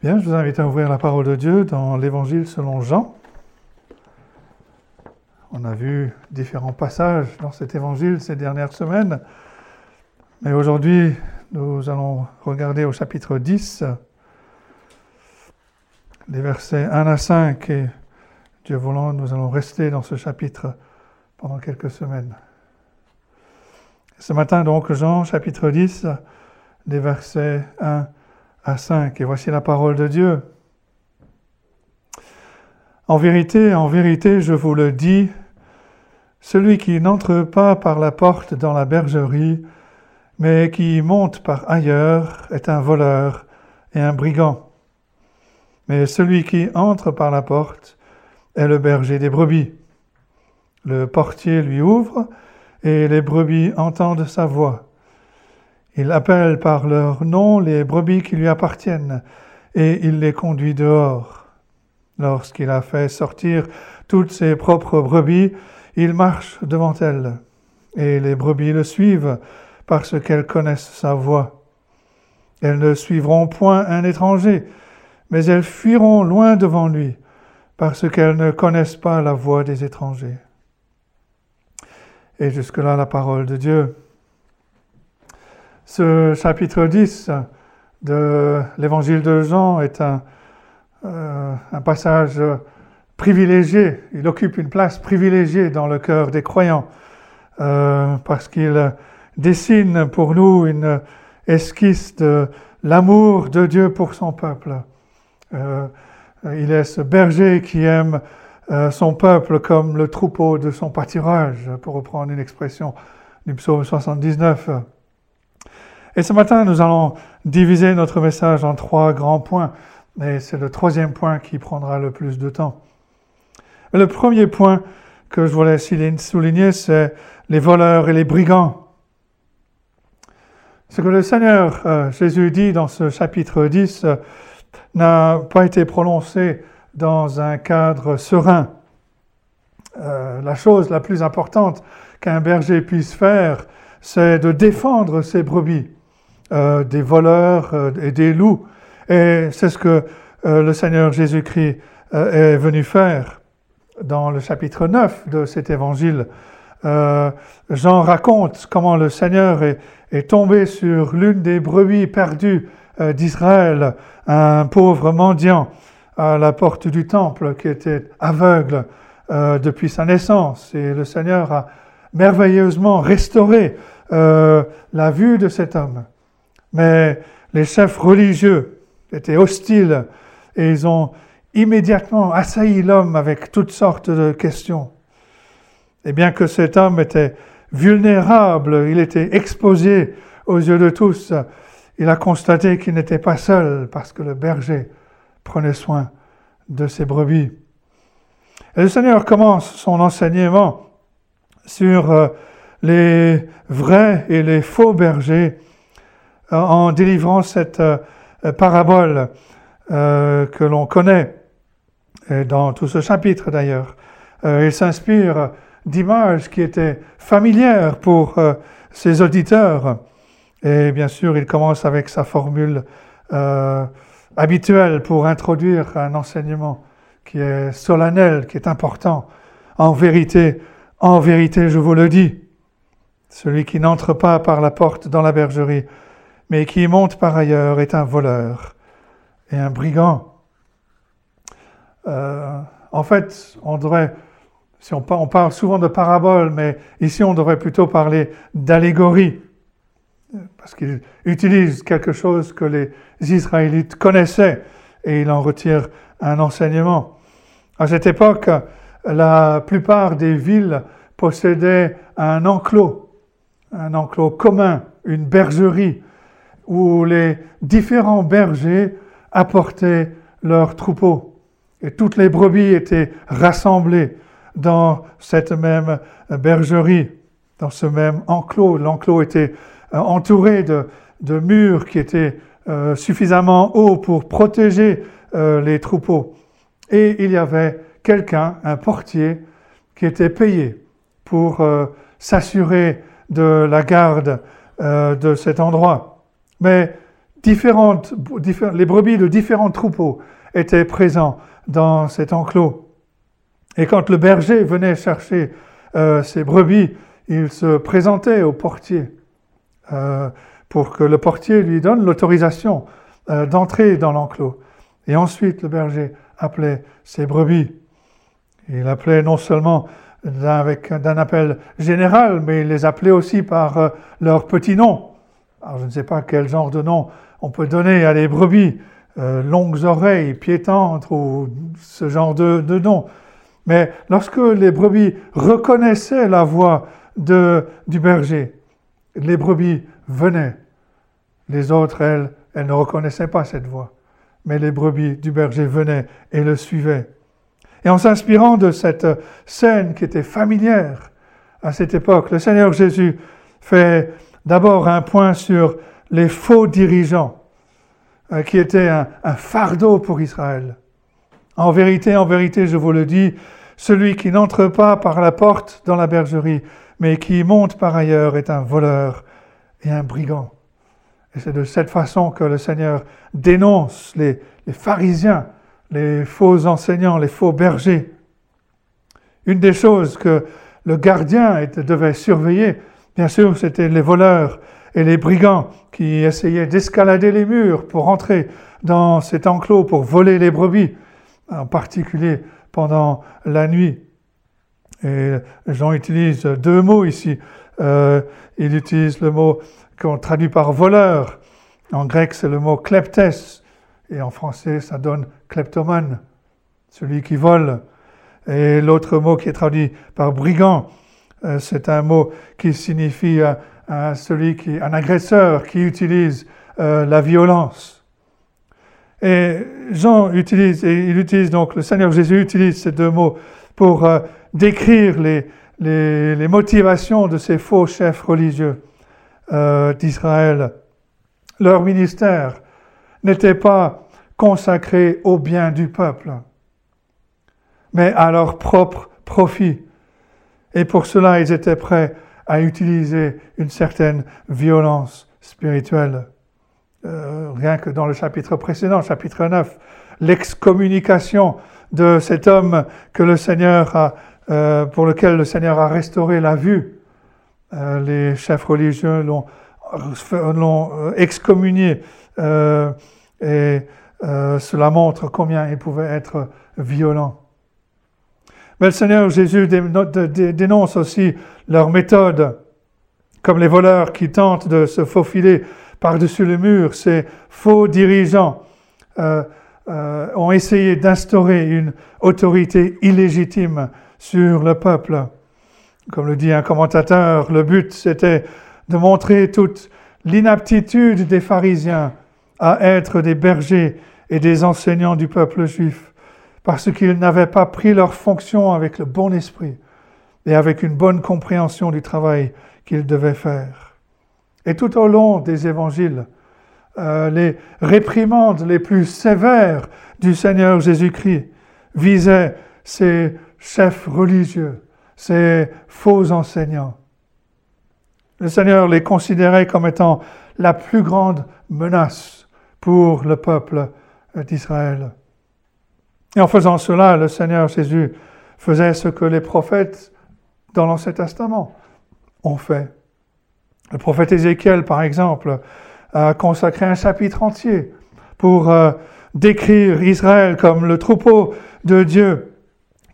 Bien, je vous invite à ouvrir la parole de Dieu dans l'Évangile selon Jean. On a vu différents passages dans cet Évangile ces dernières semaines, mais aujourd'hui nous allons regarder au chapitre 10, les versets 1 à 5, et Dieu voulant, nous allons rester dans ce chapitre pendant quelques semaines. Ce matin donc, Jean chapitre 10, les versets 1 à 5. Et voici la parole de Dieu. En vérité, en vérité, je vous le dis, celui qui n'entre pas par la porte dans la bergerie, mais qui monte par ailleurs, est un voleur et un brigand. Mais celui qui entre par la porte est le berger des brebis. Le portier lui ouvre, et les brebis entendent sa voix. Il appelle par leur nom les brebis qui lui appartiennent et il les conduit dehors. Lorsqu'il a fait sortir toutes ses propres brebis, il marche devant elles et les brebis le suivent parce qu'elles connaissent sa voix. Elles ne suivront point un étranger, mais elles fuiront loin devant lui parce qu'elles ne connaissent pas la voix des étrangers. Et jusque-là la parole de Dieu. Ce chapitre 10 de l'évangile de Jean est un, euh, un, passage privilégié, il occupe une place privilégiée dans le cœur des croyants, euh, parce qu'il dessine pour nous une esquisse de l'amour de Dieu pour son peuple. Euh, il est ce berger qui aime son peuple comme le troupeau de son pâturage, pour reprendre une expression du psaume 79. Et ce matin, nous allons diviser notre message en trois grands points. Et c'est le troisième point qui prendra le plus de temps. Le premier point que je voulais souligner, c'est les voleurs et les brigands. Ce que le Seigneur euh, Jésus dit dans ce chapitre 10 euh, n'a pas été prononcé dans un cadre serein. Euh, la chose la plus importante qu'un berger puisse faire, c'est de défendre ses brebis. Euh, des voleurs euh, et des loups. Et c'est ce que euh, le Seigneur Jésus-Christ est venu faire dans le chapitre 9 de cet évangile. Jean raconte comment le Seigneur est, est tombé sur l'une des brebis perdues d'Israël, un pauvre mendiant à la porte du temple qui était aveugle depuis sa naissance. Et le Seigneur a merveilleusement restauré la vue de cet homme. Mais les chefs religieux étaient hostiles et ils ont immédiatement assailli l'homme avec toutes sortes de questions. Et bien que cet homme était vulnérable, il était exposé aux yeux de tous, il a constaté qu'il n'était pas seul parce que le berger prenait soin de ses brebis. Et le Seigneur commence son enseignement sur euh, les vrais et les faux bergers en délivrant cette euh, parabole euh, que l'on connaît dans tout ce chapitre d'ailleurs. Euh, il s'inspire d'images qui étaient familières pour ses auditeurs. Et bien sûr, il commence avec sa formule habituelle pour introduire un enseignement qui est solennel, qui est important. En vérité, en vérité, je vous le dis, celui qui n'entre pas par la porte dans la bergerie, mais qui monte par ailleurs est un voleur et un brigand. Euh, en fait, on devrait, si on, parle souvent de parabole, mais ici on devrait plutôt parler d'allégorie, parce qu'il utilise quelque chose que les Israélites connaissaient et il en retire un enseignement. À cette époque, la plupart des villes possédaient un enclos, un enclos commun, une bergerie, où les différents bergers apportaient leurs troupeaux. Et toutes les brebis étaient rassemblées dans cette même bergerie, dans ce même enclos. L'enclos était euh, entouré de, murs qui étaient euh, suffisamment hauts pour protéger euh, les troupeaux. Et il y avait quelqu'un, un portier, qui était payé pour s'assurer de la garde de cet endroit. Mais les brebis de différents troupeaux étaient présents dans cet enclos. Et quand le berger venait chercher euh, ses brebis, il se présentait au portier euh, pour que le portier lui donne l'autorisation euh, d'entrer dans l'enclos. Et ensuite, le berger appelait ses brebis. Il appelait non seulement d'un appel général, mais il les appelait aussi par leur petit nom. Alors je ne sais pas quel genre de nom on peut donner à des brebis, euh, longues oreilles, piétantes ou ce genre de, de nom. Mais lorsque les brebis reconnaissaient la voix de, du berger, les brebis venaient. Les autres, elles, elles ne reconnaissaient pas cette voix. Mais les brebis du berger venaient et le suivaient. Et en s'inspirant de cette scène qui était familière à cette époque, le Seigneur Jésus fait d'abord un point sur les faux dirigeants, euh, qui étaient un, fardeau pour Israël. En vérité, en vérité, je vous le dis, celui qui n'entre pas par la porte dans la bergerie, mais qui monte par ailleurs, est un voleur et un brigand. Et c'est de cette façon que le Seigneur dénonce les, pharisiens, les faux enseignants, les faux bergers. Une des choses que le gardien devait surveiller, bien sûr, c'était les voleurs et les brigands qui essayaient d'escalader les murs pour entrer dans cet enclos pour voler les brebis, en particulier pendant la nuit. Et Jean utilise deux mots ici. Euh, il utilise le mot qu'on traduit par voleur. En grec, c'est le mot kleptes. Et en français, ça donne kleptomane, celui qui vole. Et l'autre mot qui est traduit par brigand, c'est un mot qui signifie euh, un, celui qui, un agresseur qui utilise euh, la violence. Et Jean utilise, et il utilise donc, le Seigneur Jésus utilise ces deux mots pour euh, décrire les, les, motivations de ces faux chefs religieux euh, d'Israël. Leur ministère n'était pas consacré au bien du peuple, mais à leur propre profit. Et pour cela, ils étaient prêts à utiliser une certaine violence spirituelle. Euh, rien que dans le chapitre précédent, chapitre 9, l'excommunication de cet homme que le Seigneur euh, pour lequel le Seigneur a restauré la vue. Euh, les chefs religieux l'ont, l'ont excommunié et cela montre combien il pouvait être violent. Mais le Seigneur Jésus dénonce aussi leur méthode, comme les voleurs qui tentent de se faufiler par-dessus le mur. Ces faux dirigeants euh, euh, ont essayé d'instaurer une autorité illégitime sur le peuple. Comme le dit un commentateur, le but c'était de montrer toute l'inaptitude des pharisiens à être des bergers et des enseignants du peuple juif parce qu'ils n'avaient pas pris leur fonction avec le bon esprit et avec une bonne compréhension du travail qu'ils devaient faire. Et tout au long des évangiles, euh, les réprimandes les plus sévères du Seigneur Jésus-Christ visaient ces chefs religieux, ces faux enseignants. Le Seigneur les considérait comme étant la plus grande menace pour le peuple d'Israël. Et en faisant cela, le Seigneur Jésus faisait ce que les prophètes dans l'Ancien Testament ont fait. Le prophète Ézéchiel, par exemple, a consacré un chapitre entier pour euh, décrire Israël comme le troupeau de Dieu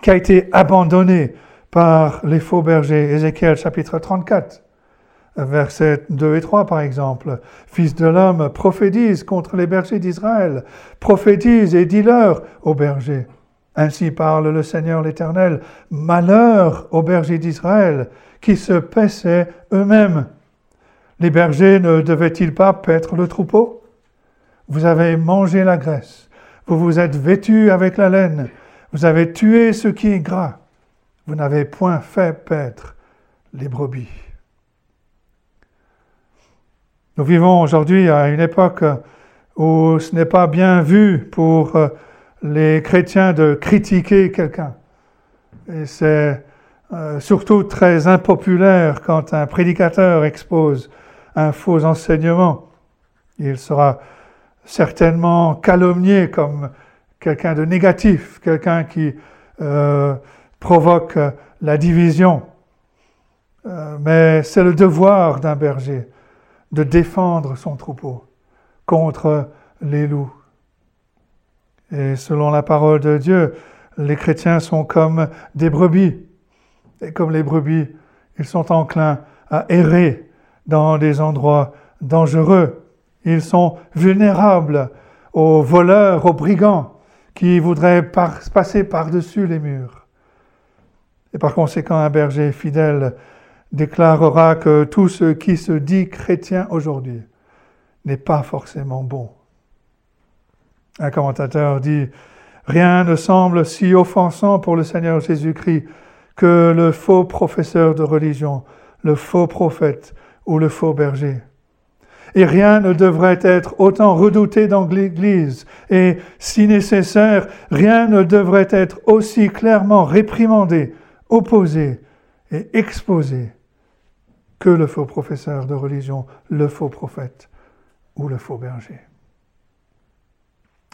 qui a été abandonné par les faux bergers. Ézéchiel chapitre 34 versets 2 et 3 par exemple. Fils de l'homme, prophétise contre les bergers d'Israël, prophétise et dis-leur aux bergers. Ainsi parle le Seigneur l'Éternel, malheur aux bergers d'Israël qui se paissaient eux-mêmes. Les bergers ne devaient-ils pas paître le troupeau? Vous avez mangé la graisse, vous vous êtes vêtus avec la laine, vous avez tué ce qui est gras, vous n'avez point fait paître les brebis. Nous vivons aujourd'hui à une époque où ce n'est pas bien vu pour euh, les chrétiens de critiquer quelqu'un. Et c'est euh, surtout très impopulaire quand un prédicateur expose un faux enseignement. Il sera certainement calomnié comme quelqu'un de négatif, quelqu'un qui euh, provoque la division. Euh, mais c'est le devoir d'un berger de défendre son troupeau contre les loups. Et selon la parole de Dieu, les chrétiens sont comme des brebis. Et comme les brebis, ils sont enclins à errer dans des endroits dangereux. Ils sont vulnérables aux voleurs, aux brigands qui voudraient passer par-dessus les murs. Et par conséquent, un berger fidèle déclarera que tout ce qui se dit chrétien aujourd'hui n'est pas forcément bon. Un commentateur dit Rien ne semble si offensant pour le Seigneur Jésus-Christ que le faux professeur de religion, le faux prophète ou le faux berger. Et rien ne devrait être autant redouté dans l'Église, et si nécessaire, rien ne devrait être aussi clairement réprimandé, opposé et exposé que le faux professeur de religion, le faux prophète ou le faux berger.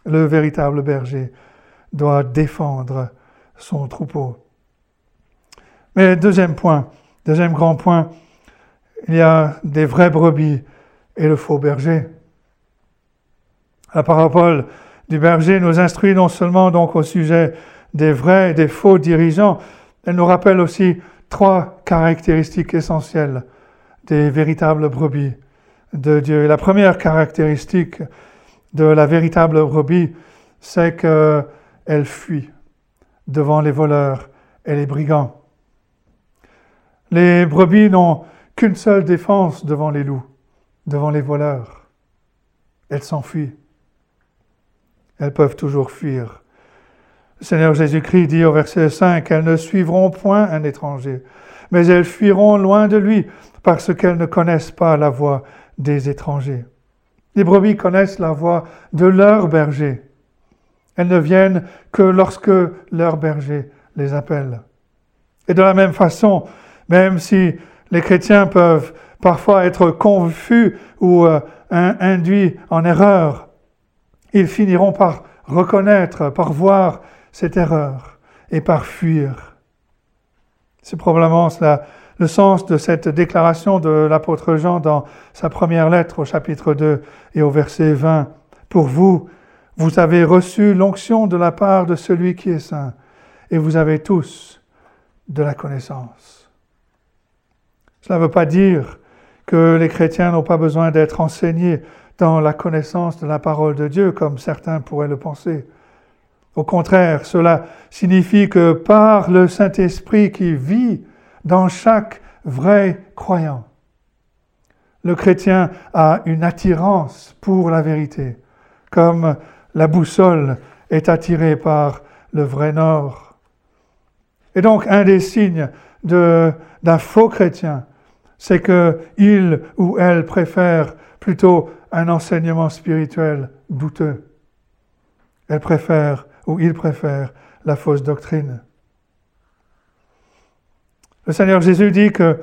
Le véritable berger doit défendre son troupeau. Mais deuxième point, deuxième grand point, il y a des vraies brebis et le faux berger. La parabole du berger nous instruit non seulement donc au sujet des vrais et des faux dirigeants, elle nous rappelle aussi trois caractéristiques essentielles des véritables brebis de Dieu. La première caractéristique de la véritable brebis, c'est qu'elle fuit devant les voleurs et les brigands. Les brebis n'ont qu'une seule défense devant les loups, devant les voleurs. Elles s'enfuient. Elles peuvent toujours fuir. Le Seigneur Jésus-Christ dit au verset 5, Elles ne suivront point un étranger, mais elles fuiront loin de lui, parce qu'elles ne connaissent pas la voie des étrangers. Les brebis connaissent la voix de leur berger. Elles ne viennent que lorsque leur berger les appelle. Et de la même façon, même si les chrétiens peuvent parfois être confus ou euh, induits en erreur, ils finiront par reconnaître, par voir cette erreur et par fuir. C'est probablement cela le sens de cette déclaration de l'apôtre Jean dans sa première lettre au chapitre 2 et au verset 20. Pour vous, vous avez reçu l'onction de la part de celui qui est saint, et vous avez tous de la connaissance. Cela ne veut pas dire que les chrétiens n'ont pas besoin d'être enseignés dans la connaissance de la parole de Dieu, comme certains pourraient le penser. Au contraire, cela signifie que par le Saint-Esprit qui vit dans chaque vrai croyant. Le chrétien a une attirance pour la vérité, comme la boussole est attirée par le vrai nord. Et donc un des signes d'un faux chrétien, c'est qu'il ou elle préfère plutôt un enseignement spirituel douteux. Elle préfère ou il préfère la fausse doctrine. Le Seigneur Jésus dit que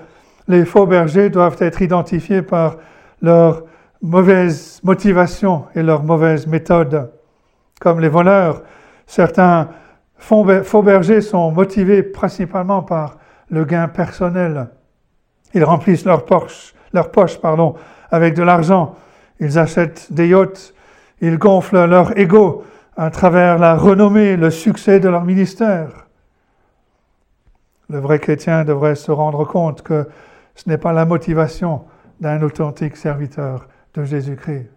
les faux bergers doivent être identifiés par leur mauvaise motivation et leur mauvaise méthode. Comme les voleurs, certains faux bergers sont motivés principalement par le gain personnel. Ils remplissent leur poche, avec de l'argent. Ils achètent des yachts. Ils gonflent leur ego à travers la renommée, le succès de leur ministère. Le vrai chrétien devrait se rendre compte que ce n'est pas la motivation d'un authentique serviteur de Jésus-Christ.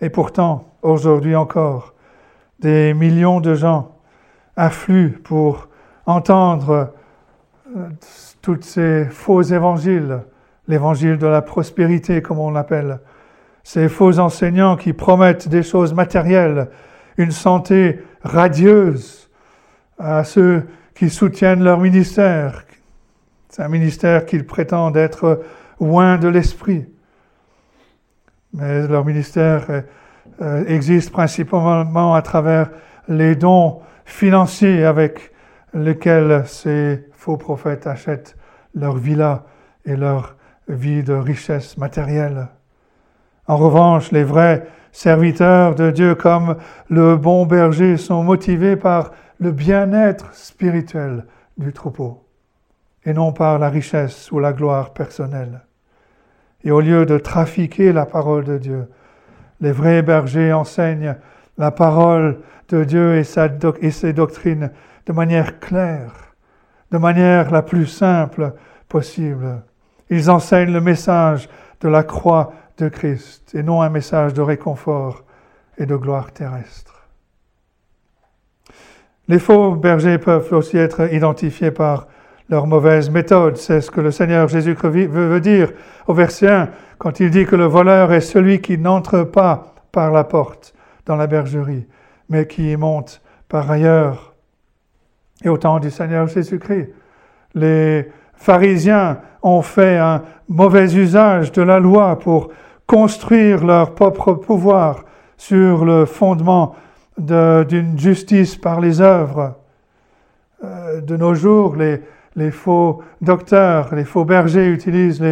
Et pourtant, aujourd'hui encore, des millions de gens affluent pour entendre euh, tous ces faux évangiles, l'évangile de la prospérité comme on l'appelle, ces faux enseignants qui promettent des choses matérielles, une santé radieuse à ceux qui soutiennent leur ministère. C'est un ministère qu'ils prétendent être loin de l'esprit. Mais leur ministère euh, existe principalement à travers les dons financiers avec lesquels ces faux prophètes achètent leur villa et leur vie de richesse matérielle. En revanche, les vrais serviteurs de Dieu comme le bon berger sont motivés par le bien-être spirituel du troupeau et non par la richesse ou la gloire personnelle. Et au lieu de trafiquer la parole de Dieu, les vrais bergers enseignent la parole de Dieu et, ses doctrines de manière claire, de manière la plus simple possible. Ils enseignent le message de la croix de Christ et non un message de réconfort et de gloire terrestre. Les faux bergers peuvent aussi être identifiés par leur mauvaise méthode. C'est ce que le Seigneur Jésus veut dire au verset 1 quand il dit que le voleur est celui qui n'entre pas par la porte dans la bergerie, mais qui y monte par ailleurs. Et au temps du Seigneur Jésus-Christ, les pharisiens ont fait un mauvais usage de la loi pour construire leur propre pouvoir sur le fondement d'une justice par les œuvres. Euh, de nos jours, les, les faux docteurs, les faux bergers utilisent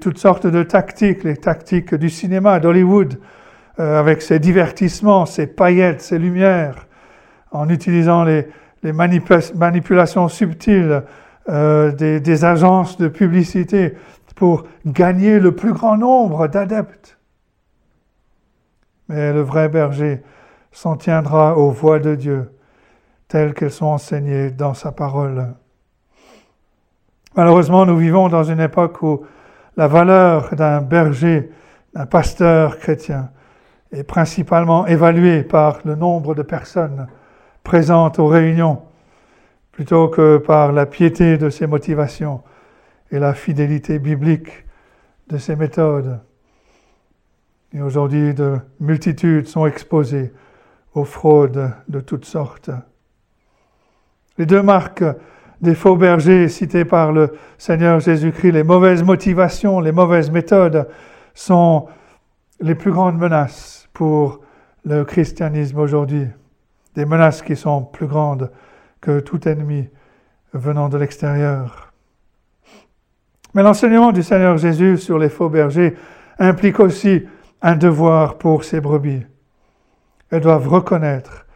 toutes sortes de tactiques, les tactiques du cinéma, d'Hollywood, euh, avec ses divertissements, ses paillettes, ses lumières, en utilisant les, manipulations subtiles euh, des, des agences de publicité pour gagner le plus grand nombre d'adeptes. Mais le vrai berger s'en tiendra aux voix de Dieu, telles qu'elles sont enseignées dans sa parole. Malheureusement, nous vivons dans une époque où la valeur d'un berger, d'un pasteur chrétien, est principalement évaluée par le nombre de personnes présentes aux réunions, plutôt que par la piété de ses motivations et la fidélité biblique de ses méthodes. Et aujourd'hui, de multitudes sont exposées aux fraudes de toutes sortes. Les deux marques des faux bergers cités par le Seigneur Jésus-Christ, les mauvaises motivations, les mauvaises méthodes sont les plus grandes menaces pour le christianisme aujourd'hui. Des menaces qui sont plus grandes que tout ennemi venant de l'extérieur. Mais l'enseignement du Seigneur Jésus sur les faux bergers implique aussi un devoir pour ces brebis. Elles doivent reconnaître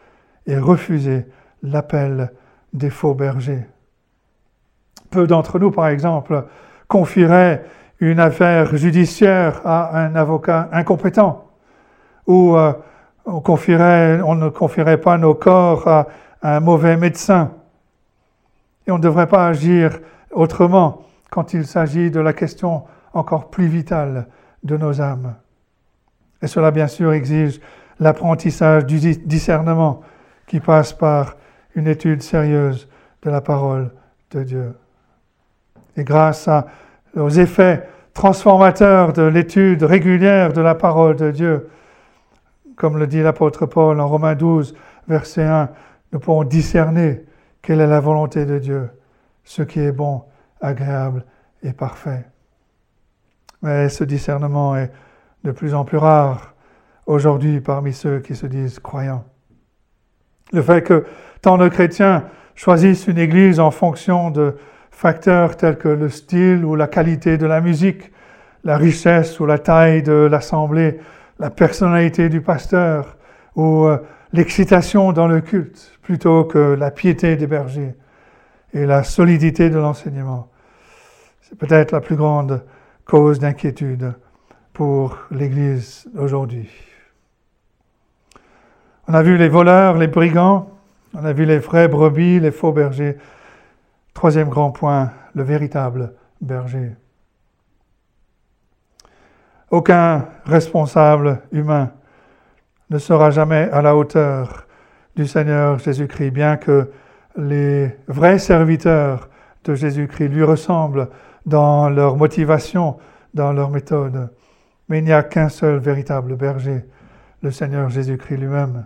et refuser l'appel des faux bergers. Peu d'entre nous, par exemple, confieraient une affaire judiciaire à un avocat incompétent, ou euh, on, confierait, on ne confierait pas nos corps à un mauvais médecin. Et on ne devrait pas agir autrement quand il s'agit de la question encore plus vitale de nos âmes. Et cela, bien sûr, exige l'apprentissage du discernement qui passe par une étude sérieuse de la parole de Dieu. Et grâce aux effets transformateurs de l'étude régulière de la parole de Dieu, comme le dit l'apôtre Paul en Romains 12, verset 1, nous pourrons discerner quelle est la volonté de Dieu, ce qui est bon, agréable et parfait. Mais ce discernement est de plus en plus rare aujourd'hui parmi ceux qui se disent croyants. Le fait que tant de chrétiens choisissent une église en fonction de facteurs tels que le style ou la qualité de la musique, la richesse ou la taille de l'assemblée, la personnalité du pasteur ou euh, l'excitation dans le culte, plutôt que la piété des bergers et la solidité de l'enseignement. C'est peut-être la plus grande cause d'inquiétude pour l'Église aujourd'hui. On a vu les voleurs, les brigands, on a vu les vrais brebis, les faux bergers. Troisième grand point, le véritable berger. Aucun responsable humain ne sera jamais à la hauteur du Seigneur Jésus-Christ, bien que les vrais serviteurs de Jésus-Christ lui ressemblent dans leur motivation, dans leur méthode. Mais il n'y a qu'un seul véritable berger, le Seigneur Jésus-Christ lui-même.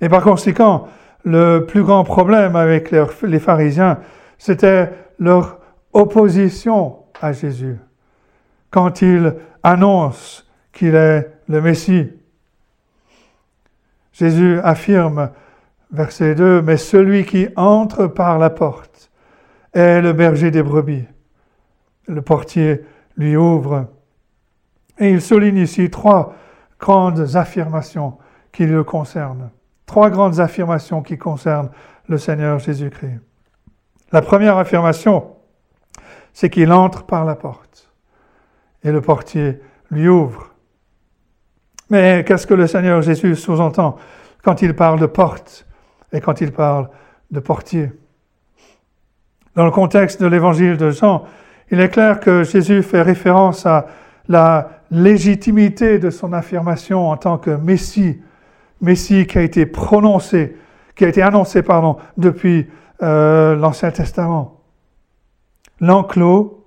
Et par conséquent, le plus grand problème avec les pharisiens, c'était leur opposition à Jésus. Quand il annonce qu'il est le Messie, Jésus affirme, verset 2, Mais celui qui entre par la porte est le berger des brebis. Le portier lui ouvre Et il souligne ici trois grandes affirmations qui le concernent. Trois grandes affirmations qui concernent le Seigneur Jésus-Christ. La première affirmation, c'est qu'il entre par la porte et le portier lui ouvre. Mais qu'est-ce que le Seigneur Jésus sous-entend quand il parle de porte et quand il parle de portier? Dans le contexte de l'évangile de Jean, il est clair que Jésus fait référence à la légitimité de son affirmation en tant que Messie, Messie qui a été prononcé, qui a été annoncé pardon, depuis euh, l'Ancien Testament. L'enclos,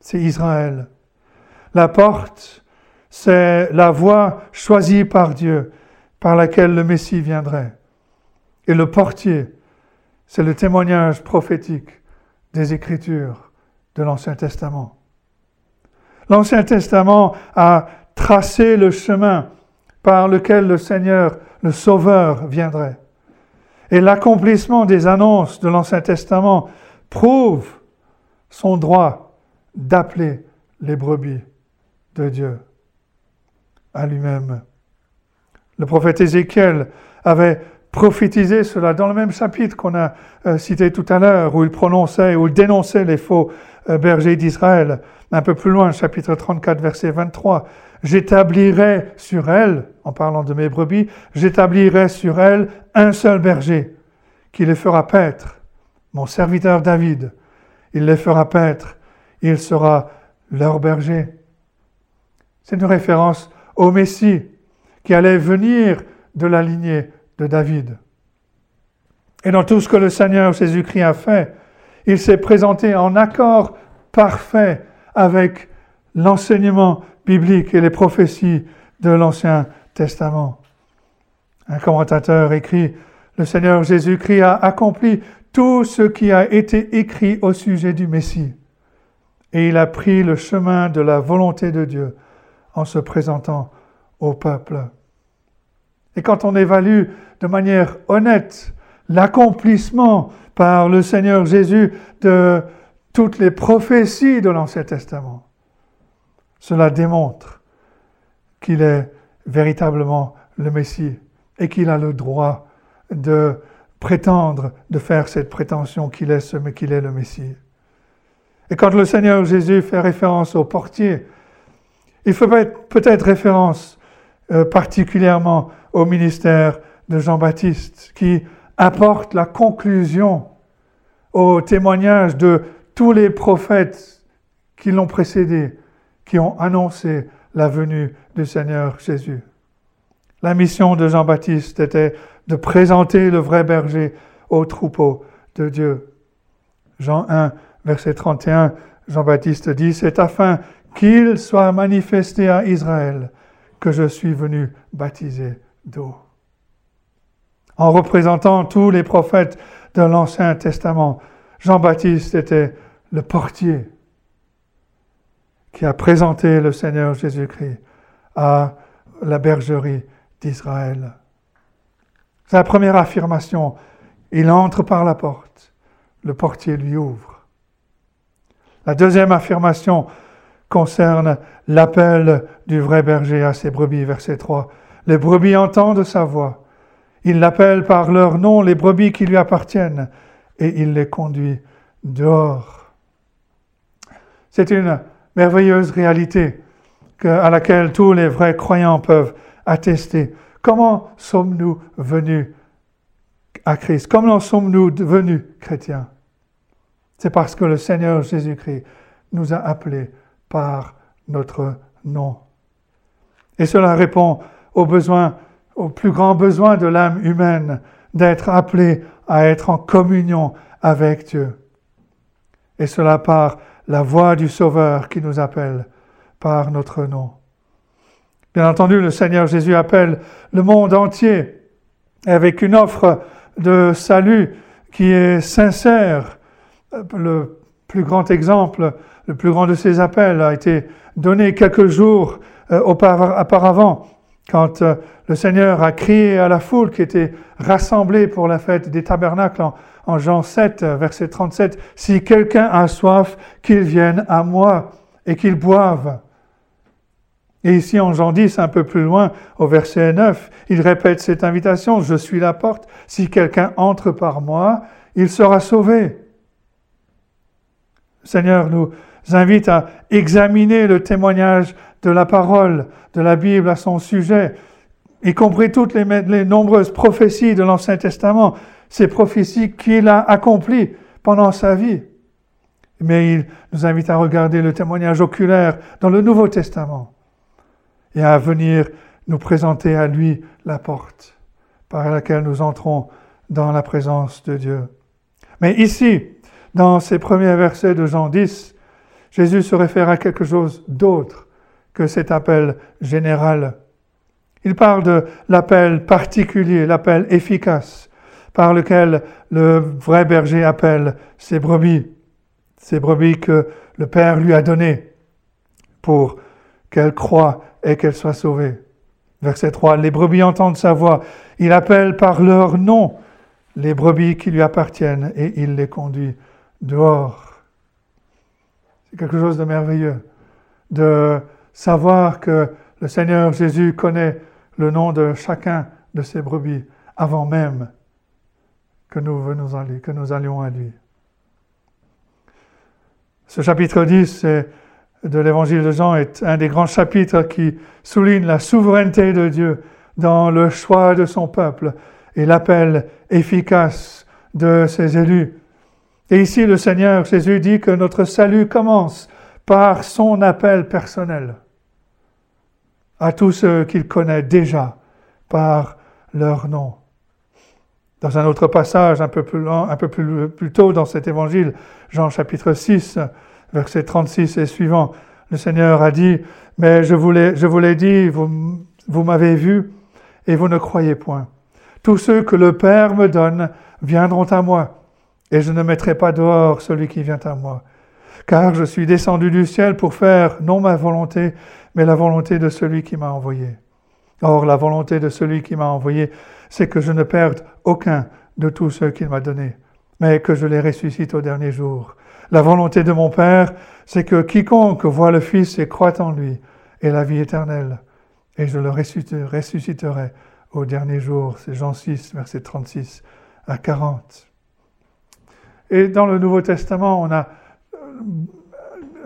c'est Israël. La porte, c'est la voie choisie par Dieu par laquelle le Messie viendrait. Et le portier, c'est le témoignage prophétique des Écritures de l'Ancien Testament. L'Ancien Testament a tracé le chemin par lequel le Seigneur, le Sauveur, viendrait. Et l'accomplissement des annonces de l'Ancien Testament prouve son droit d'appeler les brebis de Dieu à lui-même. Le prophète Ézéchiel avait prophétisé cela dans le même chapitre qu'on a euh, cité tout à l'heure, où il prononçait, où il dénonçait les faux euh, bergers d'Israël. Un peu plus loin, chapitre 34, verset 23. J'établirai sur elle, en parlant de mes brebis, j'établirai sur elle un seul berger qui les fera paître, mon serviteur David. Il les fera paître, il sera leur berger. C'est une référence au Messie qui allait venir de la lignée de David. Et dans tout ce que le Seigneur Jésus-Christ a fait, il s'est présenté en accord parfait avec l'enseignement biblique et les prophéties de l'Ancien Testament. Un commentateur écrit, le Seigneur Jésus-Christ a accompli tout ce qui a été écrit au sujet du Messie, et il a pris le chemin de la volonté de Dieu en se présentant au peuple. Et quand on évalue de manière honnête l'accomplissement par le Seigneur Jésus de toutes les prophéties de l'Ancien Testament, cela démontre qu'il est véritablement le Messie et qu'il a le droit de prétendre, de faire cette prétention qu'il est ce, qu'il est le Messie. Et quand le Seigneur Jésus fait référence au portier, il fait peut-être référence euh, particulièrement au ministère de Jean-Baptiste, qui apporte la conclusion au témoignage de tous les prophètes qui l'ont précédé, qui ont annoncé la venue du Seigneur Jésus. La mission de Jean-Baptiste était de présenter le vrai berger au troupeau de Dieu. Jean 1, verset 31, Jean-Baptiste dit, c'est afin qu'il soit manifesté à Israël que je suis venu baptiser d'eau. En représentant tous les prophètes de l'Ancien Testament, Jean-Baptiste était le portier qui a présenté le Seigneur Jésus-Christ à la bergerie d'Israël. C'est la première affirmation. Il entre par la porte. Le portier lui ouvre. La deuxième affirmation concerne l'appel du vrai berger à ses brebis, verset 3. Les brebis entendent sa voix. Il l'appelle par leur nom, les brebis qui lui appartiennent, et il les conduit dehors. C'est une merveilleuse réalité à laquelle tous les vrais croyants peuvent attester. Comment sommes-nous venus à Christ? Comment sommes-nous devenus chrétiens? C'est parce que le Seigneur Jésus-Christ nous a appelés par notre nom. Et cela répond au besoin, au plus grand besoin de l'âme humaine d'être appelée à être en communion avec Dieu. Et cela par la voix du Sauveur qui nous appelle par notre nom. Bien entendu, le Seigneur Jésus appelle le monde entier avec une offre de salut qui est sincère. Le plus grand exemple, le plus grand de ces appels a été donné quelques jours euh, auparavant, quand euh, le Seigneur a crié à la foule qui était rassemblée pour la fête des tabernacles en, Jean 7, verset 37, Si quelqu'un a soif, qu'il vienne à moi et qu'il boive. Et ici, en Jean 10, un peu plus loin, au verset 9, il répète cette invitation, Je suis la porte, si quelqu'un entre par moi, il sera sauvé. Le Seigneur nous invite à examiner le témoignage de la parole, de la Bible à son sujet, y compris toutes les, les nombreuses prophéties de l'Ancien Testament, ces prophéties qu'il a accomplies pendant sa vie. Mais il nous invite à regarder le témoignage oculaire dans le Nouveau Testament et à venir nous présenter à lui la porte par laquelle nous entrons dans la présence de Dieu. Mais ici, dans ces premiers versets de Jean 10, Jésus se réfère à quelque chose d'autre que cet appel général. Il parle de l'appel particulier, l'appel efficace, par lequel le vrai berger appelle ses brebis, ses brebis que le Père lui a données pour qu'elles croient et qu'elles soient sauvées. Verset 3, les brebis entendent sa voix, il appelle par leur nom les brebis qui lui appartiennent et il les conduit dehors. C'est quelque chose de merveilleux de savoir que le Seigneur Jésus connaît le nom de chacun de ses brebis avant même que nous, venons que nous allions à lui. Ce chapitre 10 de l'évangile de Jean est un des grands chapitres qui souligne la souveraineté de Dieu dans le choix de son peuple et l'appel efficace de ses élus. Et ici, le Seigneur Jésus dit que notre salut commence par son appel personnel à tous ceux qu'il connaît déjà par leur nom. Dans un autre passage, un peu plus, tôt dans cet évangile, Jean chapitre 6, verset 36 et suivant, le Seigneur a dit, mais je vous l'ai dit, vous m'avez vu et vous ne croyez point. Tous ceux que le Père me donne viendront à moi, et je ne mettrai pas dehors celui qui vient à moi. Car je suis descendu du ciel pour faire non ma volonté, mais la volonté de celui qui m'a envoyé. Or, la volonté de celui qui m'a envoyé, c'est que je ne perde aucun de tous ceux qu'il m'a donnés, mais que je les ressuscite au dernier jour. La volonté de mon Père, c'est que quiconque voit le Fils et croit en lui ait la vie éternelle, et je le ressusciterai au dernier jour. C'est Jean 6, verset 36 à 40. Et dans le Nouveau Testament, on a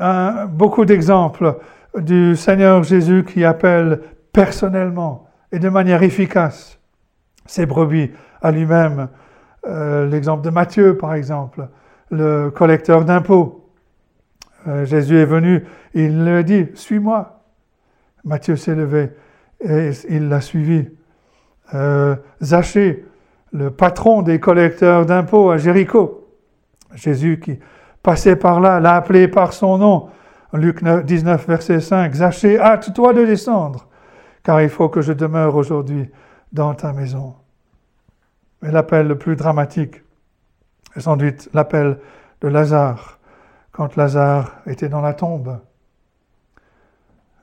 euh, beaucoup d'exemples du Seigneur Jésus qui appelle personnellement et de manière efficace ses brebis à lui-même. Euh, l'exemple de Matthieu, par exemple, le collecteur d'impôts. Euh, Jésus est venu, il lui a dit, suis-moi. Matthieu s'est levé et il l'a suivi. Euh, Zachée, le patron des collecteurs d'impôts à Jéricho, Jésus qui passait par là, l'a appelé par son nom. Luc 19, verset 5, Zachée, hâte-toi de descendre, car il faut que je demeure aujourd'hui dans ta maison. Mais l'appel le plus dramatique est sans doute l'appel de Lazare, quand Lazare était dans la tombe.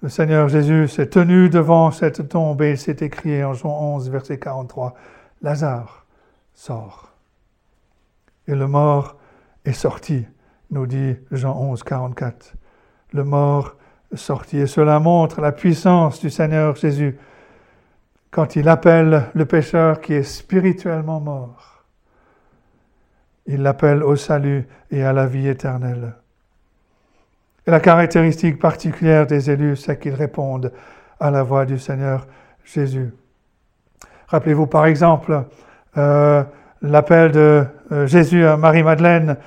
Le Seigneur Jésus s'est tenu devant cette tombe et s'est écrié en Jean 11, verset 43, Lazare, sort. Et le mort est sorti, nous dit Jean 11, 44. Le mort est sorti. Et cela montre la puissance du Seigneur Jésus quand il appelle le pécheur qui est spirituellement mort. Il l'appelle au salut et à la vie éternelle. Et la caractéristique particulière des élus, c'est qu'ils répondent à la voix du Seigneur Jésus. Rappelez-vous par exemple euh, l'appel de euh, Jésus à Marie-Madeleine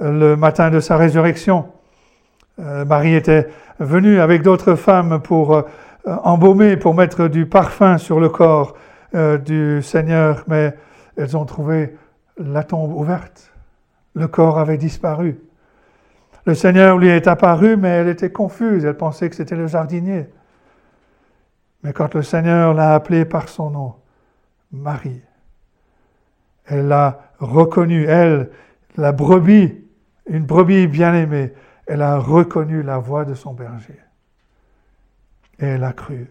euh, le matin de sa résurrection. Marie était venue avec d'autres femmes pour embaumer, pour mettre du parfum sur le corps du Seigneur, mais elles ont trouvé la tombe ouverte. Le corps avait disparu. Le Seigneur lui est apparu, mais elle était confuse, elle pensait que c'était le jardinier. Mais quand le Seigneur l'a appelée par son nom, Marie, elle l'a reconnue, elle, la brebis, une brebis bien-aimée, elle a reconnu la voix de son berger. Et elle a cru.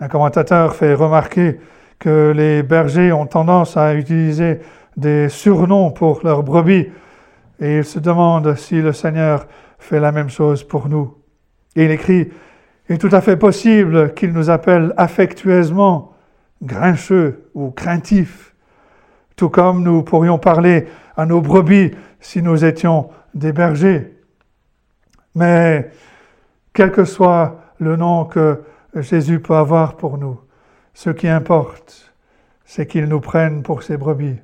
Un commentateur fait remarquer que les bergers ont tendance à utiliser des surnoms pour leurs brebis et il se demande si le Seigneur fait la même chose pour nous. Et il écrit, il est tout à fait possible qu'il nous appelle affectueusement grincheux ou craintifs, tout comme nous pourrions parler à nos brebis si nous étions des bergers. Mais quel que soit le nom que Jésus peut avoir pour nous, ce qui importe, c'est qu'il nous prenne pour ses brebis.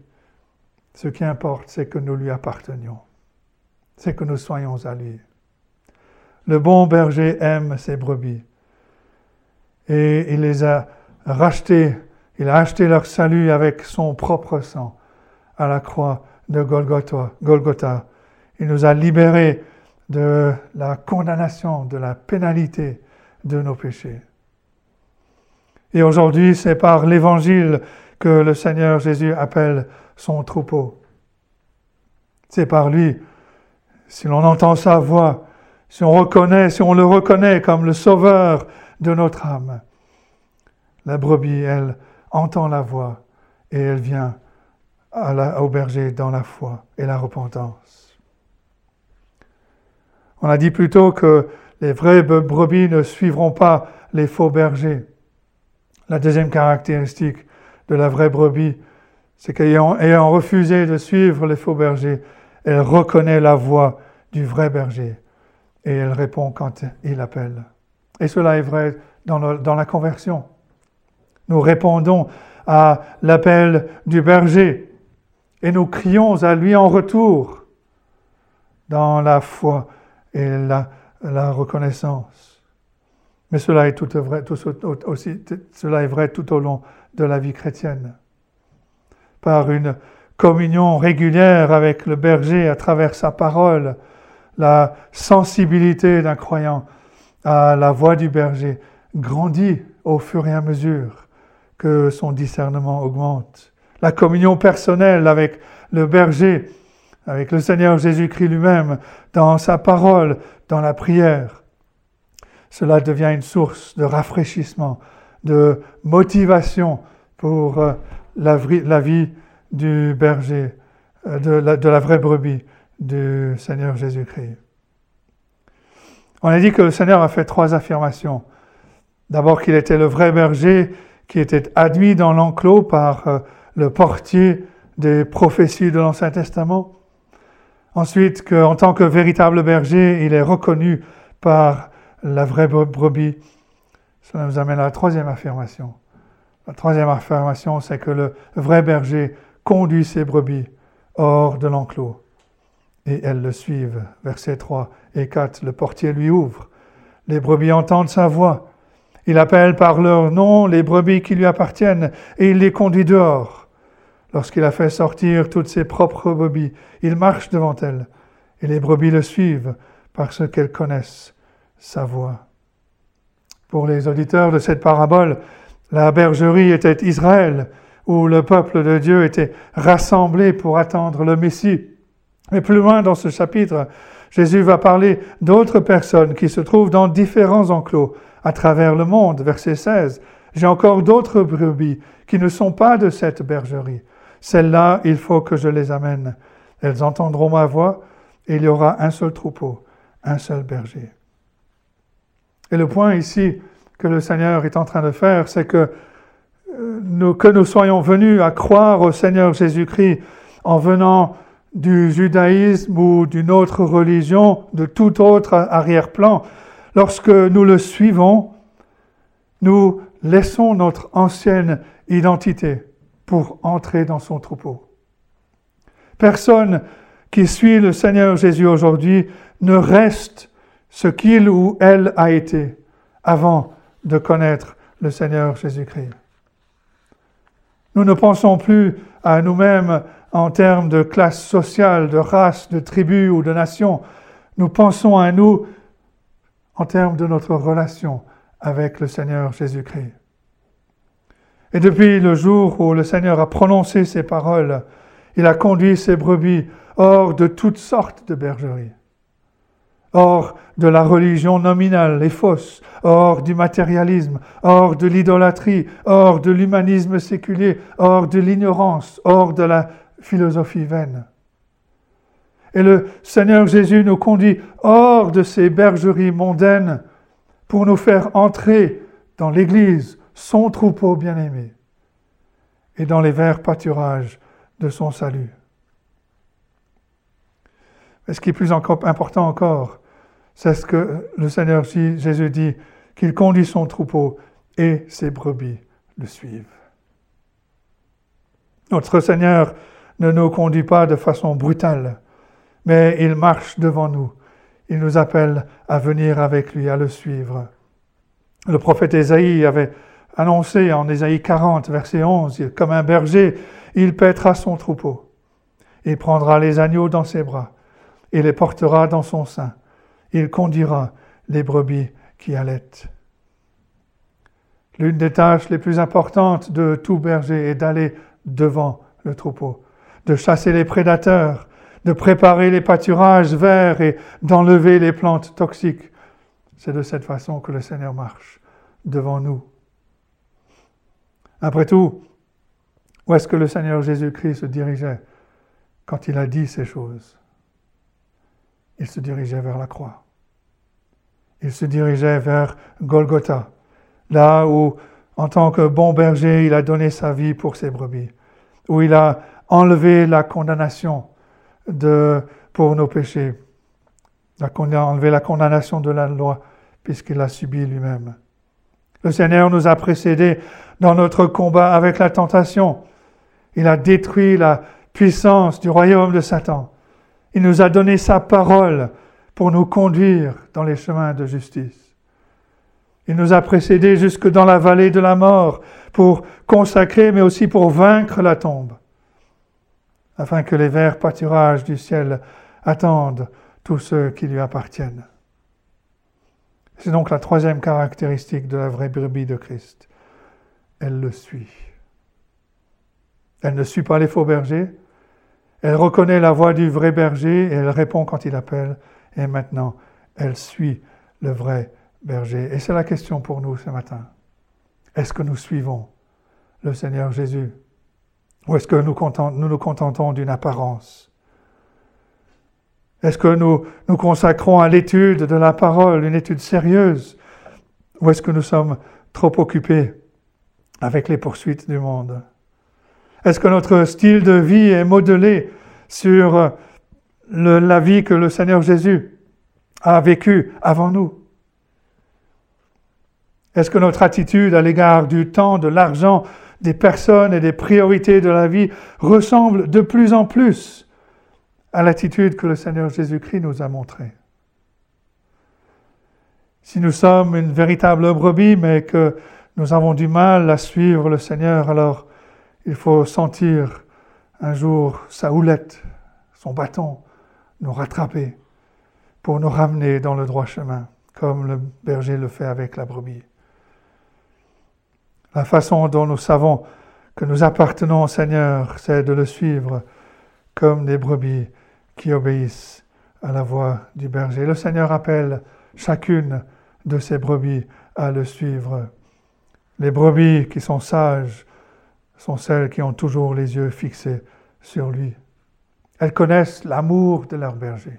Ce qui importe, c'est que nous lui appartenions. C'est que nous soyons à lui. Le bon berger aime ses brebis. Et il les a rachetés, il a acheté leur salut avec son propre sang à la croix de Golgotha. Golgotha. Il nous a libérés de la condamnation, de la pénalité de nos péchés. Et aujourd'hui, c'est par l'évangile que le Seigneur Jésus appelle son troupeau. C'est par lui, si l'on entend sa voix, si on reconnaît, si on le reconnaît comme le sauveur de notre âme, la brebis, elle, entend la voix et elle vient au berger dans la foi et la repentance. On a dit plutôt que les vraies brebis ne suivront pas les faux bergers. La deuxième caractéristique de la vraie brebis, c'est qu'ayant ayant refusé de suivre les faux bergers, elle reconnaît la voix du vrai berger et elle répond quand il appelle. Et cela est vrai dans, dans la conversion. Nous répondons à l'appel du berger et nous crions à lui en retour dans la foi et la, reconnaissance. Mais cela est, tout tout, aussi, cela est vrai tout au long de la vie chrétienne. Par une communion régulière avec le berger à travers sa parole, la sensibilité d'un croyant à la voix du berger grandit au fur et à mesure que son discernement augmente. La communion personnelle avec le berger, avec le Seigneur Jésus-Christ lui-même, dans sa parole, dans la prière, cela devient une source de rafraîchissement, de motivation pour euh, la, vie du berger, euh, de la, de la vraie brebis du Seigneur Jésus-Christ. On a dit que le Seigneur a fait trois affirmations. D'abord qu'il était le vrai berger qui était admis dans l'enclos par euh, le portier des prophéties de l'Ancien Testament. Ensuite, qu'en tant que véritable berger, il est reconnu par la vraie brebis. Cela nous amène à la troisième affirmation. La troisième affirmation, c'est que le vrai berger conduit ses brebis hors de l'enclos et elles le suivent. Versets 3 et 4, le portier lui ouvre. Les brebis entendent sa voix. Il appelle par leur nom les brebis qui lui appartiennent et il les conduit dehors. Lorsqu'il a fait sortir toutes ses propres brebis, il marche devant elles et les brebis le suivent parce qu'elles connaissent sa voix. Pour les auditeurs de cette parabole, la bergerie était Israël, où le peuple de Dieu était rassemblé pour attendre le Messie. Mais plus loin dans ce chapitre, Jésus va parler d'autres personnes qui se trouvent dans différents enclos à travers le monde. Verset 16. J'ai encore d'autres brebis qui ne sont pas de cette bergerie. Celles-là, il faut que je les amène. Elles entendront ma voix et il y aura un seul troupeau, un seul berger. Et le point ici que le Seigneur est en train de faire, c'est que, euh, nous, que nous soyons venus à croire au Seigneur Jésus-Christ en venant du judaïsme ou d'une autre religion, de tout autre arrière-plan, lorsque nous le suivons, nous laissons notre ancienne identité pour entrer dans son troupeau. Personne qui suit le Seigneur Jésus aujourd'hui ne reste ce qu'il ou elle a été avant de connaître le Seigneur Jésus-Christ. Nous ne pensons plus à nous-mêmes en termes de classe sociale, de race, de tribu ou de nation. Nous pensons à nous en termes de notre relation avec le Seigneur Jésus-Christ. Et depuis le jour où le Seigneur a prononcé ces paroles, il a conduit ses brebis hors de toutes sortes de bergeries, hors de la religion nominale et fausse, hors du matérialisme, hors de l'idolâtrie, hors de l'humanisme séculier, hors de l'ignorance, hors de la philosophie vaine. Et le Seigneur Jésus nous conduit hors de ces bergeries mondaines pour nous faire entrer dans l'Église, son troupeau bien-aimé, et dans les verts pâturages de son salut. Mais ce qui est plus important encore, c'est ce que le Seigneur Jésus dit, qu'il conduit son troupeau et ses brebis le suivent. Notre Seigneur ne nous conduit pas de façon brutale, mais il marche devant nous. Il nous appelle à venir avec lui, à le suivre. Le prophète Ésaïe avait annoncé en Ésaïe 40, verset 11, comme un berger, il paîtra son troupeau. Il prendra les agneaux dans ses bras et les portera dans son sein. Il conduira les brebis qui allaitent. L'une des tâches les plus importantes de tout berger est d'aller devant le troupeau, de chasser les prédateurs, de préparer les pâturages verts et d'enlever les plantes toxiques. C'est de cette façon que le Seigneur marche devant nous. Après tout, où est-ce que le Seigneur Jésus-Christ se dirigeait quand il a dit ces choses? Il se dirigeait vers la croix. Il se dirigeait vers Golgotha, là où, en tant que bon berger, il a donné sa vie pour ses brebis, où il a enlevé la condamnation de, pour nos péchés, il a enlevé la condamnation de la loi, puisqu'il l'a subi lui-même. Le Seigneur nous a précédés dans notre combat avec la tentation. Il a détruit la puissance du royaume de Satan. Il nous a donné sa parole pour nous conduire dans les chemins de justice. Il nous a précédés jusque dans la vallée de la mort pour consacrer, mais aussi pour vaincre la tombe, afin que les verts pâturages du ciel attendent tous ceux qui lui appartiennent. C'est donc la troisième caractéristique de la vraie brebis de Christ. Elle le suit. Elle ne suit pas les faux bergers. Elle reconnaît la voix du vrai berger et elle répond quand il appelle. Et maintenant, elle suit le vrai berger. Et c'est la question pour nous ce matin. Est-ce que nous suivons le Seigneur Jésus? Ou est-ce que nous, nous nous contentons d'une apparence Est-ce que nous nous consacrons à l'étude de la parole, une étude sérieuse? Ou est-ce que nous sommes trop occupés avec les poursuites du monde? Est-ce que notre style de vie est modelé sur la vie que le Seigneur Jésus a vécue avant nous? Est-ce que notre attitude à l'égard du temps, de l'argent, des personnes et des priorités de la vie ressemble de plus en plus à l'attitude que le Seigneur Jésus-Christ nous a montrée Si nous sommes une véritable brebis, mais que nous avons du mal à suivre le Seigneur, alors il faut sentir un jour sa houlette, son bâton, nous rattraper pour nous ramener dans le droit chemin, comme le berger le fait avec la brebis. La façon dont nous savons que nous appartenons au Seigneur, c'est de le suivre comme des brebis qui obéissent à la voix du berger. Le Seigneur appelle chacune de ces brebis à le suivre. Les brebis qui sont sages sont celles qui ont toujours les yeux fixés sur lui. Elles connaissent l'amour de leur berger.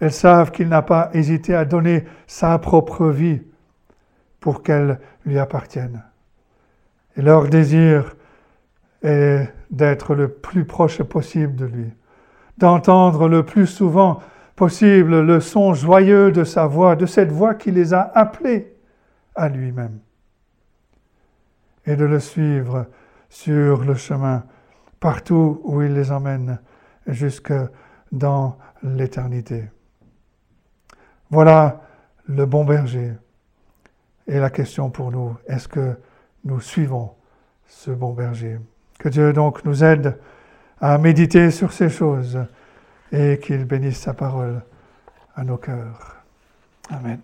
Elles savent qu'il n'a pas hésité à donner sa propre vie pour qu'elle lui appartienne. Et leur désir est d'être le plus proche possible de lui, d'entendre le plus souvent possible le son joyeux de sa voix, de cette voix qui les a appelés à lui-même, et de le suivre sur le chemin, partout où il les emmène, jusque dans l'éternité. Voilà le bon berger. Et la question pour nous, est-ce que nous suivons ce bon berger? Que Dieu donc nous aide à méditer sur ces choses et qu'il bénisse sa parole à nos cœurs. Amen.